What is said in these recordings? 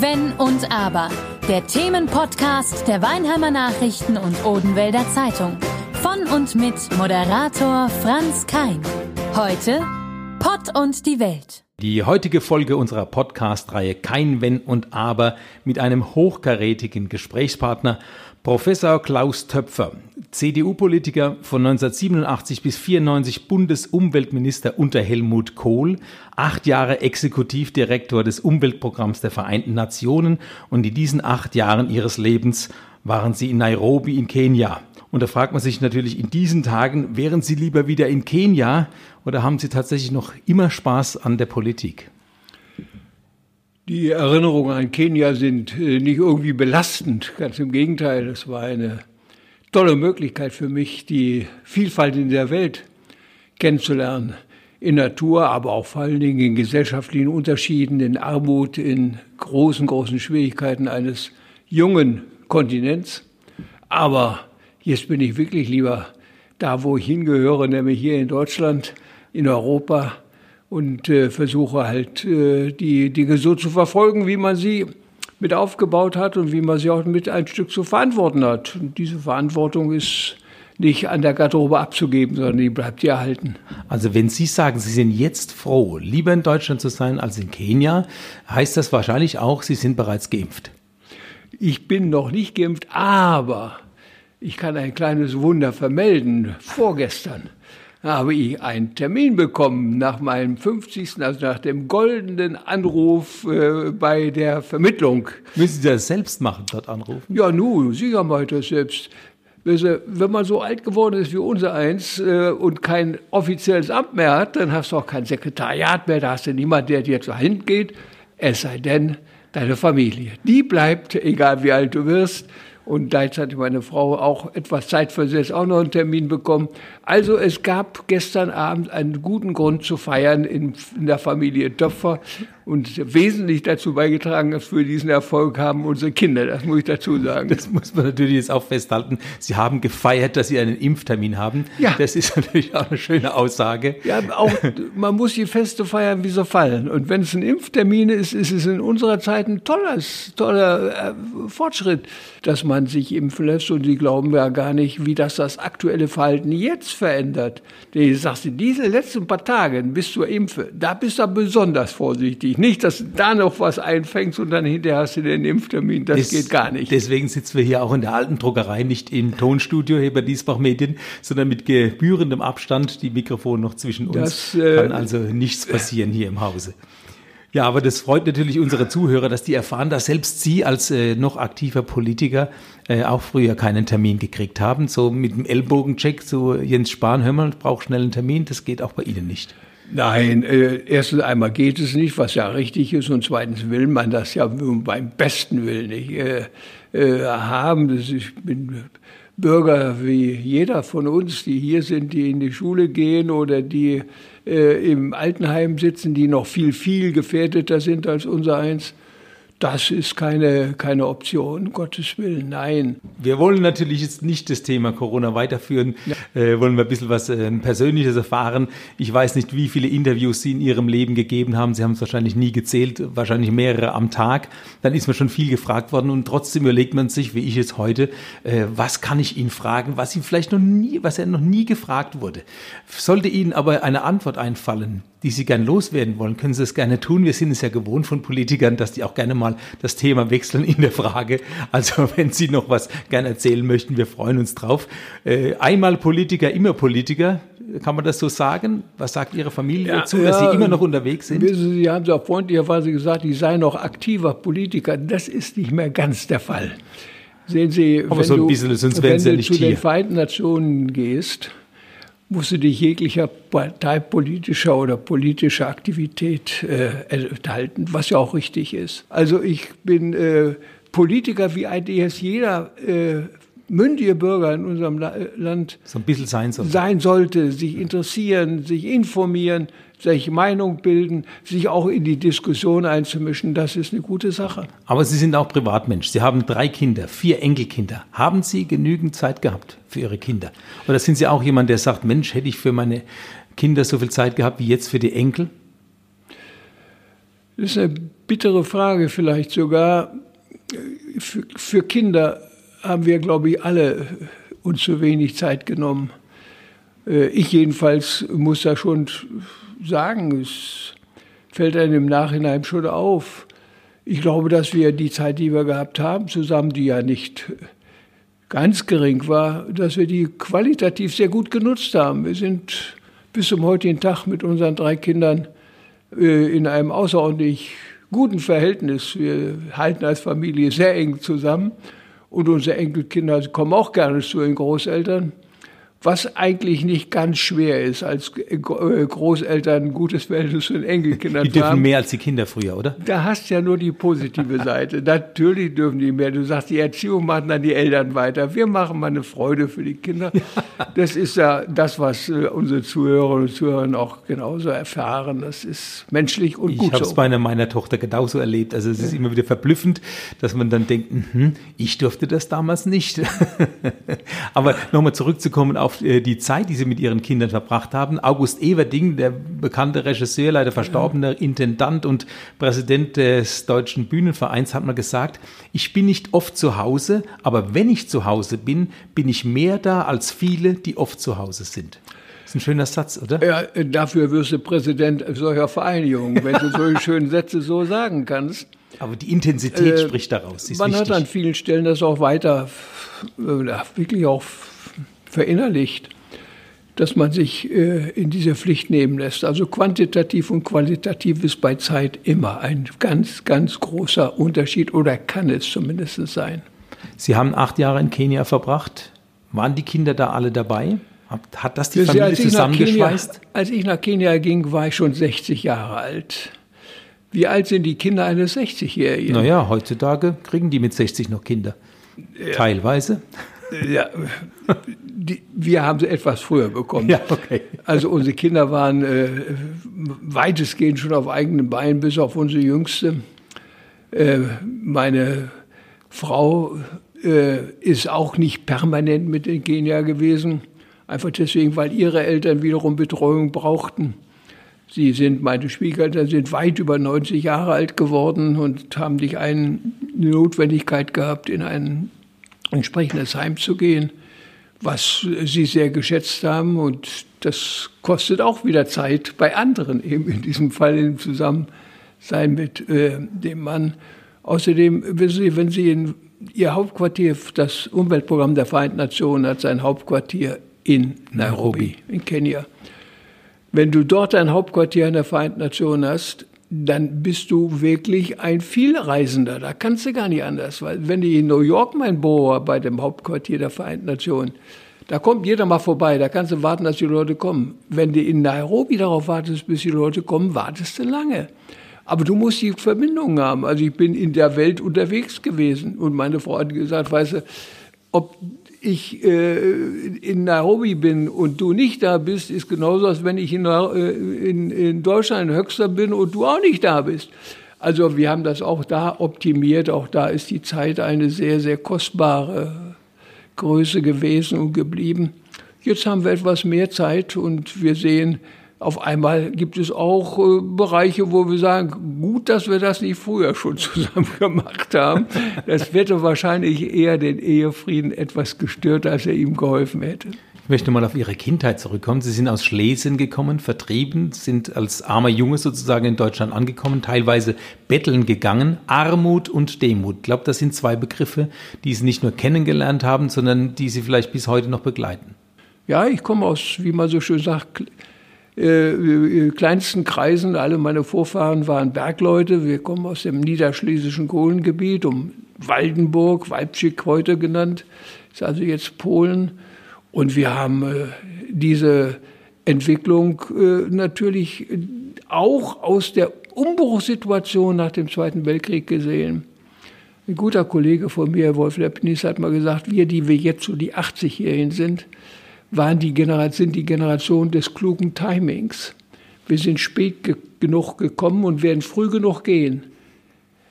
Wenn und Aber. Der Themenpodcast der Weinheimer Nachrichten und Odenwälder Zeitung. Von und mit Moderator Franz Kein. Heute Pott und die Welt. Die heutige Folge unserer Podcast-Reihe Kein Wenn und Aber mit einem hochkarätigen Gesprächspartner Professor Klaus Töpfer, CDU-Politiker von 1987 bis 94 Bundesumweltminister unter Helmut Kohl, acht Jahre Exekutivdirektor des Umweltprogramms der Vereinten Nationen und in diesen acht Jahren ihres Lebens waren sie in Nairobi in Kenia. Und da fragt man sich natürlich in diesen Tagen, wären Sie lieber wieder in Kenia oder haben Sie tatsächlich noch immer Spaß an der Politik? Die Erinnerungen an Kenia sind äh, nicht irgendwie belastend, ganz im Gegenteil. Es war eine tolle Möglichkeit für mich, die Vielfalt in der Welt kennenzulernen. In Natur, aber auch vor allen Dingen in gesellschaftlichen Unterschieden, in Armut, in großen, großen Schwierigkeiten eines jungen Kontinents. Aber jetzt bin ich wirklich lieber da, wo ich hingehöre, nämlich hier in Deutschland, in Europa und äh, versuche halt äh, die Dinge so zu verfolgen, wie man sie mit aufgebaut hat und wie man sie auch mit ein Stück zu verantworten hat. Und diese Verantwortung ist nicht an der Garderobe abzugeben, sondern die bleibt dir erhalten. Also wenn Sie sagen, Sie sind jetzt froh, lieber in Deutschland zu sein als in Kenia, heißt das wahrscheinlich auch, Sie sind bereits geimpft. Ich bin noch nicht geimpft, aber ich kann ein kleines Wunder vermelden. Vorgestern habe ich einen Termin bekommen nach meinem 50., also nach dem goldenen Anruf äh, bei der Vermittlung. Müssen Sie das selbst machen, dort anrufen? Ja, nu, sicher mache ich das selbst. Wenn man so alt geworden ist wie unser eins äh, und kein offizielles Amt mehr hat, dann hast du auch kein Sekretariat mehr, da hast du niemand, der dir zur Hand geht, es sei denn, deine Familie. Die bleibt, egal wie alt du wirst. Und gleichzeitig meine Frau auch etwas zeitversetzt auch noch einen Termin bekommen. Also es gab gestern Abend einen guten Grund zu feiern in, in der Familie Töpfer. Und wesentlich dazu beigetragen dass für diesen Erfolg haben unsere Kinder, das muss ich dazu sagen. Das muss man natürlich jetzt auch festhalten. Sie haben gefeiert, dass Sie einen Impftermin haben. Ja. Das ist natürlich auch eine schöne Aussage. Ja, auch, man muss die Feste feiern, wie sie fallen. Und wenn es ein Impftermin ist, ist es in unserer Zeit ein tolles, toller äh, Fortschritt, dass man sich impfen lässt. Und Sie glauben ja gar nicht, wie das das aktuelle Verhalten jetzt verändert. Denn ich sagst, diese letzten paar Tage bis zur Impfe, da bist du besonders vorsichtig. Nicht, dass du da noch was einfängst und dann hinterher hast du den Impftermin. Das, das geht gar nicht. Deswegen sitzen wir hier auch in der alten Druckerei, nicht im Tonstudio Heber Diesbach Medien, sondern mit gebührendem Abstand. Die Mikrofone noch zwischen uns. Das, äh, Kann also nichts passieren hier im Hause. Ja, aber das freut natürlich unsere Zuhörer, dass die erfahren, dass selbst Sie als äh, noch aktiver Politiker äh, auch früher keinen Termin gekriegt haben. So mit dem Ellbogencheck zu Jens Spahn, hör mal, braucht schnell einen Termin, das geht auch bei Ihnen nicht. Nein, äh, erstens einmal geht es nicht, was ja richtig ist, und zweitens will man das ja beim besten Willen nicht äh, äh, haben. Das, ich bin Bürger wie jeder von uns, die hier sind, die in die Schule gehen oder die äh, im Altenheim sitzen, die noch viel, viel gefährdeter sind als unser eins. Das ist keine, keine Option, Gottes Willen, nein. Wir wollen natürlich jetzt nicht das Thema Corona weiterführen, ja. äh, wollen wir ein bisschen was äh, Persönliches erfahren. Ich weiß nicht, wie viele Interviews Sie in Ihrem Leben gegeben haben. Sie haben es wahrscheinlich nie gezählt, wahrscheinlich mehrere am Tag. Dann ist man schon viel gefragt worden und trotzdem überlegt man sich, wie ich es heute, äh, was kann ich ihn fragen, was ihm vielleicht noch nie, was er noch nie gefragt wurde. Sollte Ihnen aber eine Antwort einfallen, die Sie gern loswerden wollen, können Sie es gerne tun. Wir sind es ja gewohnt von Politikern, dass die auch gerne mal das Thema wechseln in der Frage. Also wenn Sie noch was gerne erzählen möchten, wir freuen uns drauf. Äh, einmal Politiker, immer Politiker. Kann man das so sagen? Was sagt Ihre Familie ja, dazu, dass ja, Sie immer noch unterwegs sind? Sie, haben auch freundlicherweise gesagt, ich sei noch aktiver Politiker. Das ist nicht mehr ganz der Fall. Sehen Sie, Aber wenn so ein bisschen, du, sonst wenn Sie ja nicht zu hier. den Vereinten Nationen gehst, musst du dich jeglicher parteipolitischer oder politischer Aktivität äh, enthalten, was ja auch richtig ist. Also ich bin äh, Politiker, wie eigentlich jetzt jeder äh, mündige Bürger in unserem Land so ein bisschen sein sollte. sein sollte, sich interessieren, sich informieren, sich Meinung bilden, sich auch in die Diskussion einzumischen, das ist eine gute Sache. Aber Sie sind auch Privatmensch. Sie haben drei Kinder, vier Enkelkinder. Haben Sie genügend Zeit gehabt für Ihre Kinder? Oder sind Sie auch jemand, der sagt, Mensch, hätte ich für meine Kinder so viel Zeit gehabt wie jetzt für die Enkel? Das ist eine bittere Frage vielleicht sogar. Für, für Kinder haben wir, glaube ich, alle uns zu wenig Zeit genommen. Äh, ich jedenfalls muss da schon sagen, es fällt einem im Nachhinein schon auf. Ich glaube, dass wir die Zeit, die wir gehabt haben, zusammen, die ja nicht ganz gering war, dass wir die qualitativ sehr gut genutzt haben. Wir sind bis zum heutigen Tag mit unseren drei Kindern äh, in einem außerordentlich guten Verhältnis. Wir halten als Familie sehr eng zusammen und unsere Enkelkinder kommen auch gerne zu den Großeltern was eigentlich nicht ganz schwer ist, als äh, Großeltern ein gutes Verhältnis zu den Enkelkindern haben. Die dürfen mehr als die Kinder früher, oder? Da hast du ja nur die positive Seite. Natürlich dürfen die mehr. Du sagst, die Erziehung machen dann die Eltern weiter. Wir machen mal eine Freude für die Kinder. Das ist ja das, was äh, unsere Zuhörerinnen und Zuhörer auch genauso erfahren. Das ist menschlich und ich gut so. Ich habe es bei meiner Tochter genauso erlebt. Also es ist immer wieder verblüffend, dass man dann denkt, hm, ich durfte das damals nicht. Aber nochmal zurückzukommen auf auf äh, die Zeit, die sie mit ihren Kindern verbracht haben. August Everding, der bekannte Regisseur, leider verstorbener Intendant und Präsident des Deutschen Bühnenvereins, hat mal gesagt, ich bin nicht oft zu Hause, aber wenn ich zu Hause bin, bin ich mehr da als viele, die oft zu Hause sind. Das ist ein schöner Satz, oder? Ja, dafür wirst du Präsident solcher Vereinigungen, wenn du solche schönen Sätze so sagen kannst. Aber die Intensität äh, spricht daraus. man wichtig. hat an vielen Stellen das auch weiter, äh, wirklich auch verinnerlicht, dass man sich äh, in diese Pflicht nehmen lässt. Also quantitativ und qualitativ ist bei Zeit immer ein ganz, ganz großer Unterschied oder kann es zumindest sein. Sie haben acht Jahre in Kenia verbracht. Waren die Kinder da alle dabei? Hat das die Familie zusammengeschweißt? Kenia, als ich nach Kenia ging, war ich schon 60 Jahre alt. Wie alt sind die Kinder eines 60-Jährigen? Naja, heutzutage kriegen die mit 60 noch Kinder. Ja. Teilweise. Ja, die, wir haben sie etwas früher bekommen. Ja, okay. Also unsere Kinder waren äh, weitestgehend schon auf eigenen Beinen, bis auf unsere Jüngste. Äh, meine Frau äh, ist auch nicht permanent mit in Kenia gewesen. Einfach deswegen, weil ihre Eltern wiederum Betreuung brauchten. Sie sind, meine Schwiegereltern sind weit über 90 Jahre alt geworden und haben nicht eine Notwendigkeit gehabt, in ein entsprechendes Heim zu gehen was sie sehr geschätzt haben. Und das kostet auch wieder Zeit bei anderen, eben in diesem Fall im Zusammensein mit äh, dem Mann. Außerdem, wissen Sie, wenn Sie in Ihr Hauptquartier, das Umweltprogramm der Vereinten Nationen hat sein Hauptquartier in Nairobi, in Kenia. Wenn du dort ein Hauptquartier in der Vereinten Nationen hast, dann bist du wirklich ein Vielreisender. Da kannst du gar nicht anders. Weil wenn du in New York mein Büro bei dem Hauptquartier der Vereinten Nationen, da kommt jeder mal vorbei, da kannst du warten, dass die Leute kommen. Wenn du in Nairobi darauf wartest, bis die Leute kommen, wartest du lange. Aber du musst die Verbindung haben. Also ich bin in der Welt unterwegs gewesen und meine Frau hat gesagt, weißt du, ob ich äh, in Nairobi bin und du nicht da bist, ist genauso, als wenn ich in, äh, in, in Deutschland in Höxter bin und du auch nicht da bist. Also wir haben das auch da optimiert. Auch da ist die Zeit eine sehr, sehr kostbare Größe gewesen und geblieben. Jetzt haben wir etwas mehr Zeit und wir sehen, auf einmal gibt es auch äh, Bereiche, wo wir sagen, gut, dass wir das nicht früher schon zusammen gemacht haben. Das hätte wahrscheinlich eher den Ehefrieden etwas gestört, als er ihm geholfen hätte. Ich möchte mal auf Ihre Kindheit zurückkommen. Sie sind aus Schlesien gekommen, vertrieben, sind als armer Junge sozusagen in Deutschland angekommen, teilweise betteln gegangen. Armut und Demut. Ich glaube, das sind zwei Begriffe, die Sie nicht nur kennengelernt haben, sondern die Sie vielleicht bis heute noch begleiten. Ja, ich komme aus, wie man so schön sagt, äh, äh, kleinsten Kreisen. Alle meine Vorfahren waren Bergleute. Wir kommen aus dem niederschlesischen Kohlengebiet, um Waldenburg, Weibschick heute genannt, ist also jetzt Polen. Und wir haben äh, diese Entwicklung äh, natürlich auch aus der Umbruchssituation nach dem Zweiten Weltkrieg gesehen. Ein guter Kollege von mir, Wolf Lepnis, hat mal gesagt, wir, die wir jetzt so die 80-Jährigen sind, waren die sind die Generation des klugen Timings. Wir sind spät ge genug gekommen und werden früh genug gehen.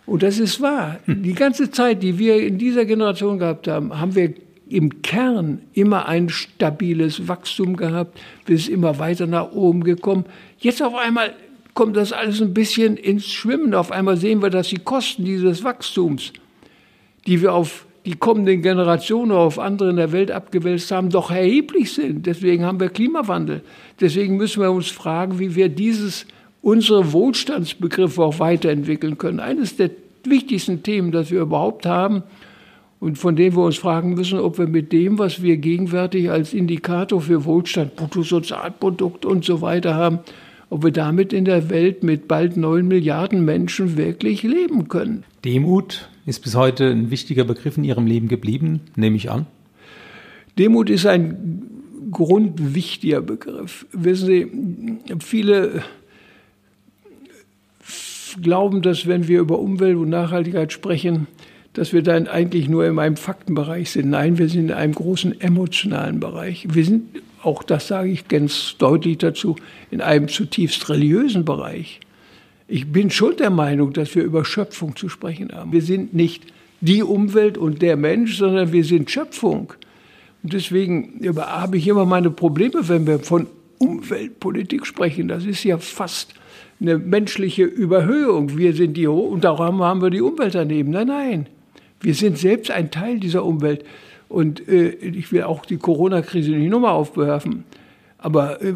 Und das ist wahr. Hm. Die ganze Zeit, die wir in dieser Generation gehabt haben, haben wir im Kern immer ein stabiles Wachstum gehabt. Wir sind immer weiter nach oben gekommen. Jetzt auf einmal kommt das alles ein bisschen ins Schwimmen. Auf einmal sehen wir, dass die Kosten dieses Wachstums, die wir auf die kommenden Generationen auf andere in der Welt abgewälzt haben, doch erheblich sind. Deswegen haben wir Klimawandel. Deswegen müssen wir uns fragen, wie wir dieses, unsere Wohlstandsbegriffe auch weiterentwickeln können. Eines der wichtigsten Themen, das wir überhaupt haben und von dem wir uns fragen müssen, ob wir mit dem, was wir gegenwärtig als Indikator für Wohlstand, Bruttosozialprodukt und so weiter haben, ob wir damit in der Welt mit bald neun Milliarden Menschen wirklich leben können. Demut ist bis heute ein wichtiger Begriff in Ihrem Leben geblieben, nehme ich an. Demut ist ein grundwichtiger Begriff. Wissen Sie, viele glauben, dass wenn wir über Umwelt und Nachhaltigkeit sprechen, dass wir dann eigentlich nur in einem Faktenbereich sind. Nein, wir sind in einem großen emotionalen Bereich. Wir sind, auch das sage ich ganz deutlich dazu, in einem zutiefst religiösen Bereich. Ich bin schon der Meinung, dass wir über Schöpfung zu sprechen haben. Wir sind nicht die Umwelt und der Mensch, sondern wir sind Schöpfung. Und deswegen habe ich immer meine Probleme, wenn wir von Umweltpolitik sprechen. Das ist ja fast eine menschliche Überhöhung. Wir sind die, und darum haben wir die Umwelt daneben. Nein, nein. Wir sind selbst ein Teil dieser Umwelt. Und äh, ich will auch die Corona-Krise nicht nochmal aufwerfen. Aber äh,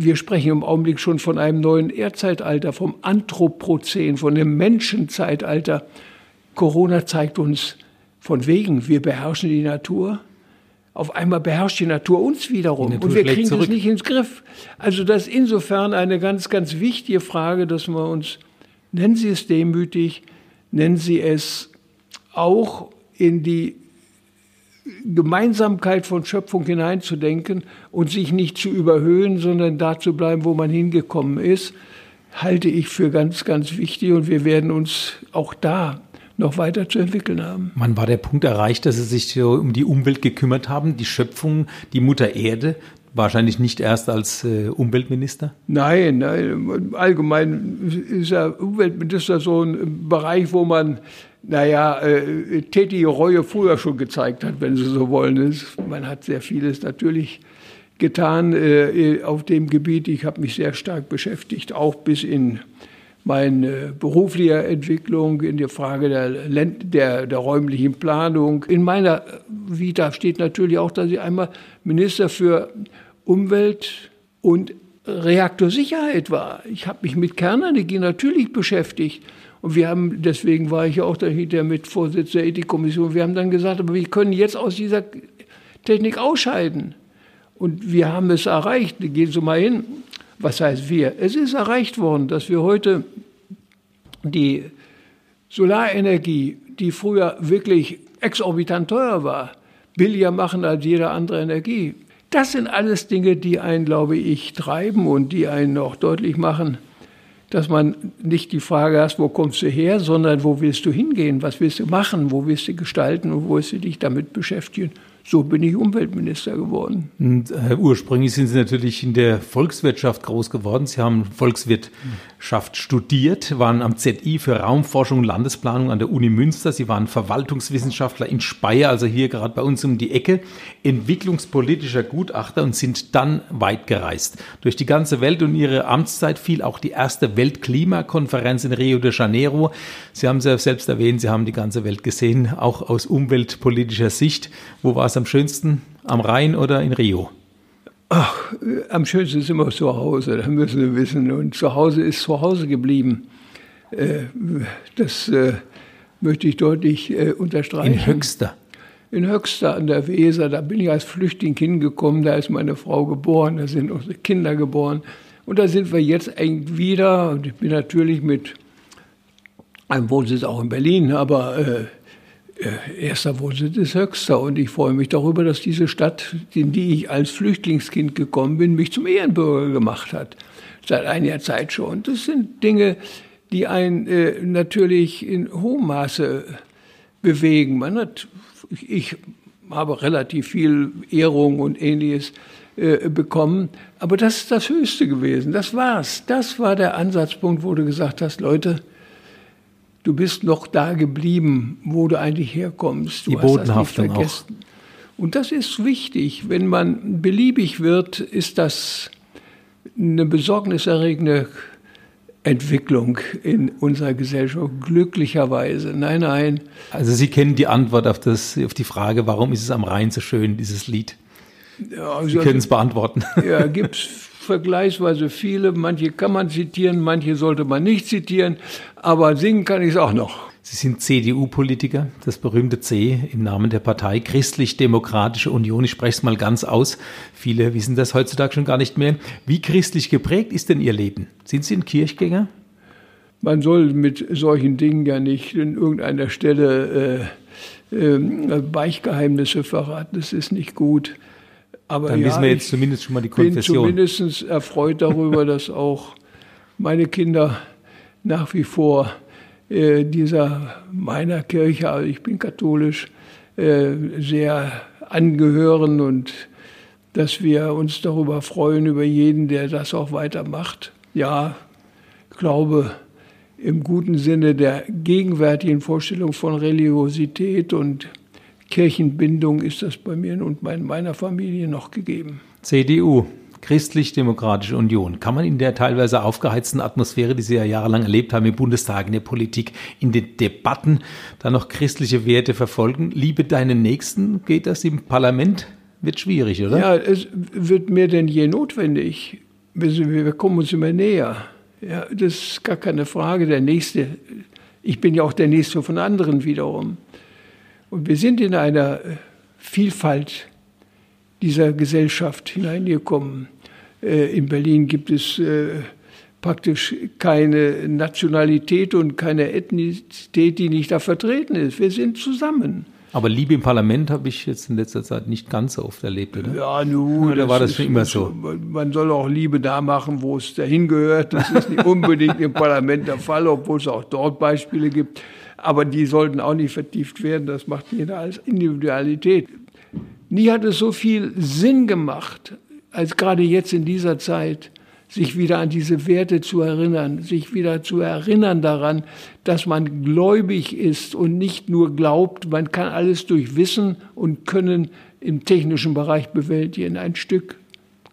wir sprechen im Augenblick schon von einem neuen Erdzeitalter, vom Anthropozän, von dem Menschenzeitalter. Corona zeigt uns von wegen, wir beherrschen die Natur. Auf einmal beherrscht die Natur uns wiederum Natur und wir kriegen zurück. das nicht ins Griff. Also das ist insofern eine ganz, ganz wichtige Frage, dass wir uns, nennen Sie es demütig, nennen Sie es auch in die Gemeinsamkeit von Schöpfung hineinzudenken und sich nicht zu überhöhen, sondern da zu bleiben, wo man hingekommen ist, halte ich für ganz, ganz wichtig und wir werden uns auch da noch weiter zu entwickeln haben. Wann war der Punkt erreicht, dass Sie sich so um die Umwelt gekümmert haben, die Schöpfung, die Mutter Erde? Wahrscheinlich nicht erst als äh, Umweltminister? Nein, nein, allgemein ist ja Umweltminister so ein Bereich, wo man naja, äh, tätige Reue früher schon gezeigt hat, wenn Sie so wollen. Man hat sehr vieles natürlich getan äh, auf dem Gebiet. Ich habe mich sehr stark beschäftigt, auch bis in meine berufliche Entwicklung, in der Frage der, der, der räumlichen Planung. In meiner Vita steht natürlich auch, dass ich einmal Minister für Umwelt und Reaktorsicherheit war. Ich habe mich mit Kernenergie natürlich beschäftigt. Und wir haben, deswegen war ich ja auch dahinter mit Vorsitz der Ethikkommission, wir haben dann gesagt, aber wir können jetzt aus dieser Technik ausscheiden. Und wir haben es erreicht. Gehen Sie mal hin. Was heißt wir? Es ist erreicht worden, dass wir heute die Solarenergie, die früher wirklich exorbitant teuer war, billiger machen als jede andere Energie. Das sind alles Dinge, die einen, glaube ich, treiben und die einen auch deutlich machen, dass man nicht die Frage hast, wo kommst du her, sondern wo willst du hingehen, was willst du machen, wo willst du gestalten? Und wo willst du dich damit beschäftigen. So bin ich Umweltminister geworden. Und äh, ursprünglich sind Sie natürlich in der Volkswirtschaft groß geworden. Sie haben Volkswirtschaft studiert, waren am ZI für Raumforschung und Landesplanung an der Uni Münster. Sie waren Verwaltungswissenschaftler in Speyer, also hier gerade bei uns um die Ecke, entwicklungspolitischer Gutachter und sind dann weit gereist. Durch die ganze Welt und Ihre Amtszeit fiel auch die erste Weltklimakonferenz in Rio de Janeiro. Sie haben es ja selbst erwähnt, Sie haben die ganze Welt gesehen, auch aus umweltpolitischer Sicht. Wo war es am schönsten? Am Rhein oder in Rio? Ach, am schönsten ist immer zu Hause, da müssen Sie wissen. Und zu Hause ist zu Hause geblieben. Äh, das äh, möchte ich deutlich äh, unterstreichen. In Höxter? In Höxter an der Weser, da bin ich als Flüchtling hingekommen, da ist meine Frau geboren, da sind unsere Kinder geboren. Und da sind wir jetzt eng wieder. Und ich bin natürlich mit einem Wohnsitz auch in Berlin, aber erster Wohnsitz ist Höxter und ich freue mich darüber, dass diese Stadt, in die ich als Flüchtlingskind gekommen bin, mich zum Ehrenbürger gemacht hat. Seit einiger Zeit schon. Das sind Dinge, die einen äh, natürlich in hohem Maße bewegen. Man hat, ich habe relativ viel Ehrung und ähnliches äh, bekommen, aber das ist das Höchste gewesen. Das war's. Das war der Ansatzpunkt, wo du gesagt hast, Leute, du bist noch da geblieben, wo du eigentlich herkommst. Du Die Bodenhaftung auch. Und das ist wichtig. Wenn man beliebig wird, ist das eine besorgniserregende Entwicklung in unserer Gesellschaft, glücklicherweise. Nein, nein. Also Sie kennen die Antwort auf, das, auf die Frage, warum ist es am Rhein so schön, dieses Lied? Ja, also, Sie können es beantworten. Ja, gibt es vergleichsweise viele. Manche kann man zitieren, manche sollte man nicht zitieren, aber singen kann ich es auch noch. Sie sind CDU-Politiker, das berühmte C im Namen der Partei Christlich-Demokratische Union. Ich spreche es mal ganz aus. Viele wissen das heutzutage schon gar nicht mehr. Wie christlich geprägt ist denn Ihr Leben? Sind Sie ein Kirchgänger? Man soll mit solchen Dingen ja nicht in irgendeiner Stelle äh, äh, Beichgeheimnisse verraten. Das ist nicht gut. Aber Dann ja, wissen wir jetzt zumindest schon mal die Konfession. Ich bin zumindest erfreut darüber, dass auch meine Kinder nach wie vor äh, dieser meiner Kirche, also ich bin katholisch, äh, sehr angehören und dass wir uns darüber freuen, über jeden, der das auch weitermacht. Ja, ich glaube, im guten Sinne der gegenwärtigen Vorstellung von Religiosität und Kirchenbindung ist das bei mir und meiner Familie noch gegeben. CDU, Christlich-Demokratische Union. Kann man in der teilweise aufgeheizten Atmosphäre, die Sie ja jahrelang erlebt haben im Bundestag, in der Politik, in den Debatten, da noch christliche Werte verfolgen? Liebe deinen Nächsten, geht das im Parlament? Wird schwierig, oder? Ja, es wird mehr denn je notwendig. Wir kommen uns immer näher. Ja, das ist gar keine Frage. Der Nächste, ich bin ja auch der Nächste von anderen wiederum. Und wir sind in einer Vielfalt dieser Gesellschaft hineingekommen. Äh, in Berlin gibt es äh, praktisch keine Nationalität und keine Ethnizität, die nicht da vertreten ist. Wir sind zusammen. Aber Liebe im Parlament habe ich jetzt in letzter Zeit nicht ganz so oft erlebt, oder? Ja, nun. Oder war das schon immer so? Man soll auch Liebe da machen, wo es dahin gehört. Das ist nicht unbedingt im Parlament der Fall, obwohl es auch dort Beispiele gibt. Aber die sollten auch nicht vertieft werden. Das macht jeder als Individualität. Nie hat es so viel Sinn gemacht, als gerade jetzt in dieser Zeit, sich wieder an diese Werte zu erinnern, sich wieder zu erinnern daran, dass man gläubig ist und nicht nur glaubt, man kann alles durch Wissen und Können im technischen Bereich bewältigen. Ein Stück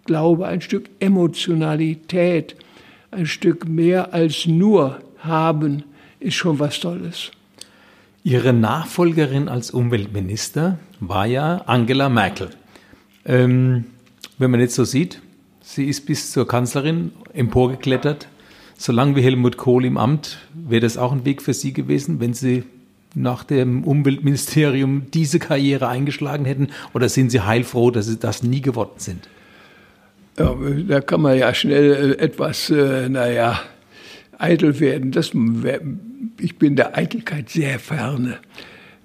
Glaube, ein Stück Emotionalität, ein Stück mehr als nur haben, ist schon was Tolles. Ihre Nachfolgerin als Umweltminister war ja Angela Merkel. Ähm, wenn man jetzt so sieht, sie ist bis zur Kanzlerin emporgeklettert. Solange wie Helmut Kohl im Amt, wäre das auch ein Weg für Sie gewesen, wenn Sie nach dem Umweltministerium diese Karriere eingeschlagen hätten? Oder sind Sie heilfroh, dass Sie das nie geworden sind? Ja, da kann man ja schnell äh, etwas, äh, naja, eitel werden. Das, ich bin der Eitelkeit sehr ferne.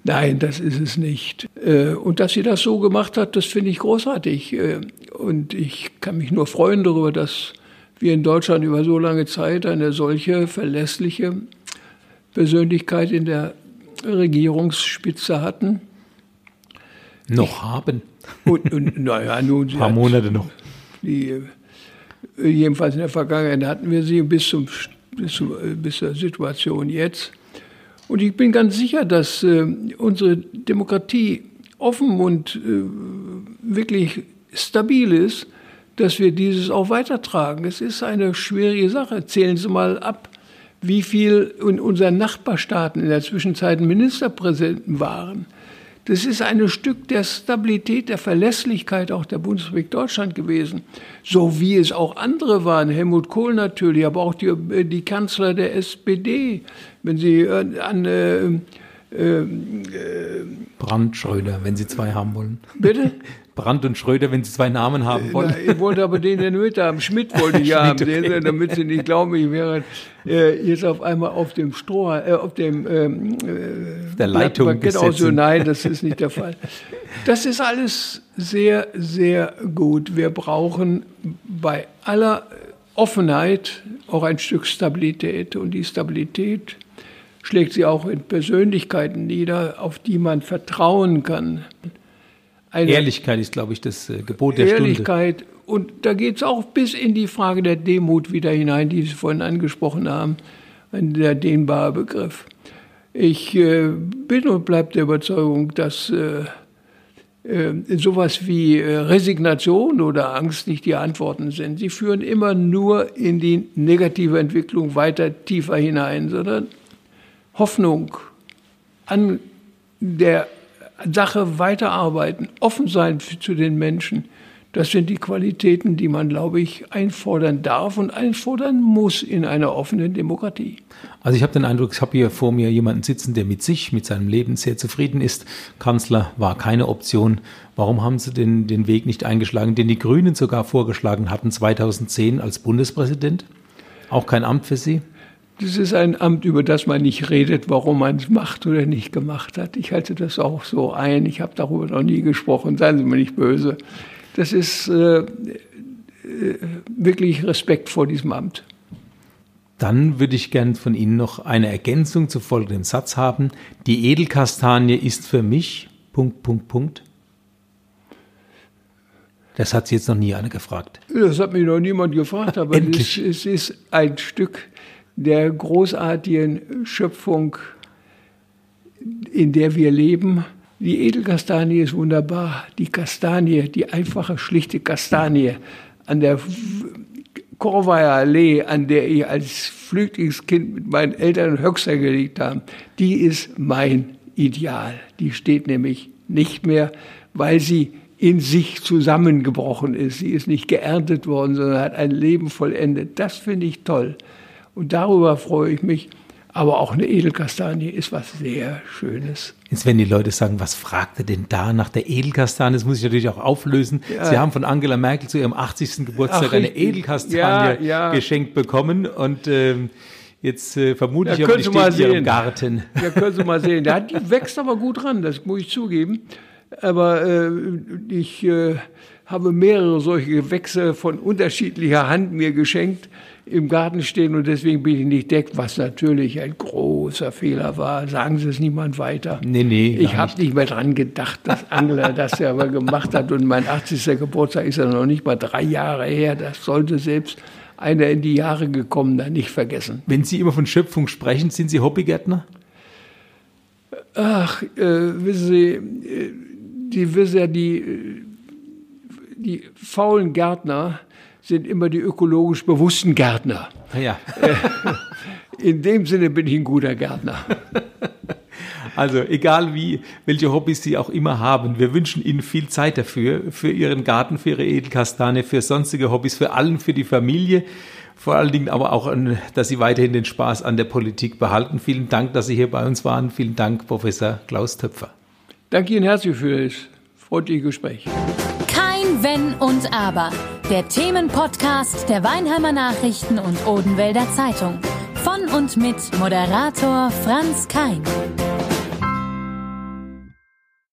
Nein, das ist es nicht. Äh, und dass sie das so gemacht hat, das finde ich großartig. Äh, und ich kann mich nur freuen darüber, dass wir in Deutschland über so lange Zeit eine solche verlässliche Persönlichkeit in der Regierungsspitze hatten. Noch haben. Und, und naja, nun. Ein paar Monate noch. Die, jedenfalls in der Vergangenheit hatten wir sie bis zum bis, bis zur Situation jetzt. Und ich bin ganz sicher, dass äh, unsere Demokratie offen und äh, wirklich stabil ist, dass wir dieses auch weitertragen. Es ist eine schwierige Sache. Zählen Sie mal ab, wie viel in unseren Nachbarstaaten in der Zwischenzeit Ministerpräsidenten waren. Das ist ein Stück der Stabilität, der Verlässlichkeit auch der Bundesrepublik Deutschland gewesen. So wie es auch andere waren, Helmut Kohl natürlich, aber auch die, äh, die Kanzler der SPD. Wenn Sie äh, an äh, äh, äh, Brand, Schröder, wenn Sie zwei haben wollen. Bitte? Brandt und Schröder, wenn Sie zwei Namen haben wollen. Na, ich wollte aber den der Mitte haben. Schmidt wollte ich haben, okay. damit Sie nicht glauben, ich wäre äh, jetzt auf einmal auf dem Stroh, äh, auf dem ähm, äh, der Leitung Genau so, nein, das ist nicht der Fall. Das ist alles sehr, sehr gut. Wir brauchen bei aller Offenheit auch ein Stück Stabilität und die Stabilität schlägt sie auch in Persönlichkeiten nieder, auf die man vertrauen kann. Eine Ehrlichkeit ist, glaube ich, das äh, Gebot der Ehrlichkeit. Stunde. Und da geht es auch bis in die Frage der Demut wieder hinein, die Sie vorhin angesprochen haben. Ein sehr dehnbarer Begriff. Ich äh, bin und bleibe der Überzeugung, dass äh, äh, sowas wie äh, Resignation oder Angst nicht die Antworten sind. Sie führen immer nur in die negative Entwicklung weiter tiefer hinein, sondern Hoffnung, an der Sache weiterarbeiten, offen sein zu den Menschen. Das sind die Qualitäten, die man, glaube ich, einfordern darf und einfordern muss in einer offenen Demokratie. Also ich habe den Eindruck, ich habe hier vor mir jemanden sitzen, der mit sich, mit seinem Leben sehr zufrieden ist. Kanzler war keine Option. Warum haben Sie den, den Weg nicht eingeschlagen, den die Grünen sogar vorgeschlagen hatten 2010 als Bundespräsident? Auch kein Amt für Sie? Das ist ein Amt, über das man nicht redet, warum man es macht oder nicht gemacht hat. Ich halte das auch so ein. Ich habe darüber noch nie gesprochen. Seien Sie mir nicht böse. Das ist äh, äh, wirklich Respekt vor diesem Amt. Dann würde ich gern von Ihnen noch eine Ergänzung zu folgendem Satz haben. Die Edelkastanie ist für mich. Punkt, Punkt, Punkt. Das hat Sie jetzt noch nie einer gefragt. Das hat mich noch niemand gefragt, aber es, es ist ein Stück der großartigen Schöpfung, in der wir leben. Die Edelkastanie ist wunderbar. Die Kastanie, die einfache, schlichte Kastanie an der Korvaya Allee, an der ich als Flüchtlingskind mit meinen Eltern Höxter gelegt habe, die ist mein Ideal. Die steht nämlich nicht mehr, weil sie in sich zusammengebrochen ist. Sie ist nicht geerntet worden, sondern hat ein Leben vollendet. Das finde ich toll. Und darüber freue ich mich. Aber auch eine Edelkastanie ist was sehr Schönes. Jetzt werden die Leute sagen, was fragt er denn da nach der Edelkastanie? Das muss ich natürlich auch auflösen. Ja. Sie haben von Angela Merkel zu ihrem 80. Geburtstag Ach, eine Edelkastanie ja, ja. geschenkt bekommen und ähm, Jetzt äh, vermute ich aber, die steht hier im Garten. Ja, können Sie mal sehen. Die wächst aber gut ran, das muss ich zugeben. Aber äh, ich äh, habe mehrere solche Gewächse von unterschiedlicher Hand mir geschenkt im Garten stehen und deswegen bin ich nicht deckt, was natürlich ein großer Fehler war. Sagen Sie es niemand weiter. Nee, nee. Ich habe nicht mehr dran gedacht, dass Angela das ja aber gemacht hat und mein 80. Geburtstag ist ja noch nicht mal drei Jahre her. Das sollte selbst einer in die Jahre gekommener nicht vergessen. Wenn Sie immer von Schöpfung sprechen, sind Sie Hobbygärtner? Ach, äh, wissen Sie, äh, die wissen ja, die, äh, die faulen Gärtner, sind immer die ökologisch bewussten Gärtner. Ja. In dem Sinne bin ich ein guter Gärtner. Also egal wie, welche Hobbys Sie auch immer haben, wir wünschen Ihnen viel Zeit dafür, für Ihren Garten, für Ihre Edelkastane, für sonstige Hobbys, für allen, für die Familie. Vor allen Dingen aber auch, dass Sie weiterhin den Spaß an der Politik behalten. Vielen Dank, dass Sie hier bei uns waren. Vielen Dank, Professor Klaus Töpfer. Danke Ihnen herzlich für das freundliche Gespräch. Und Aber der Themenpodcast der Weinheimer Nachrichten und Odenwälder Zeitung. Von und mit Moderator Franz Kein.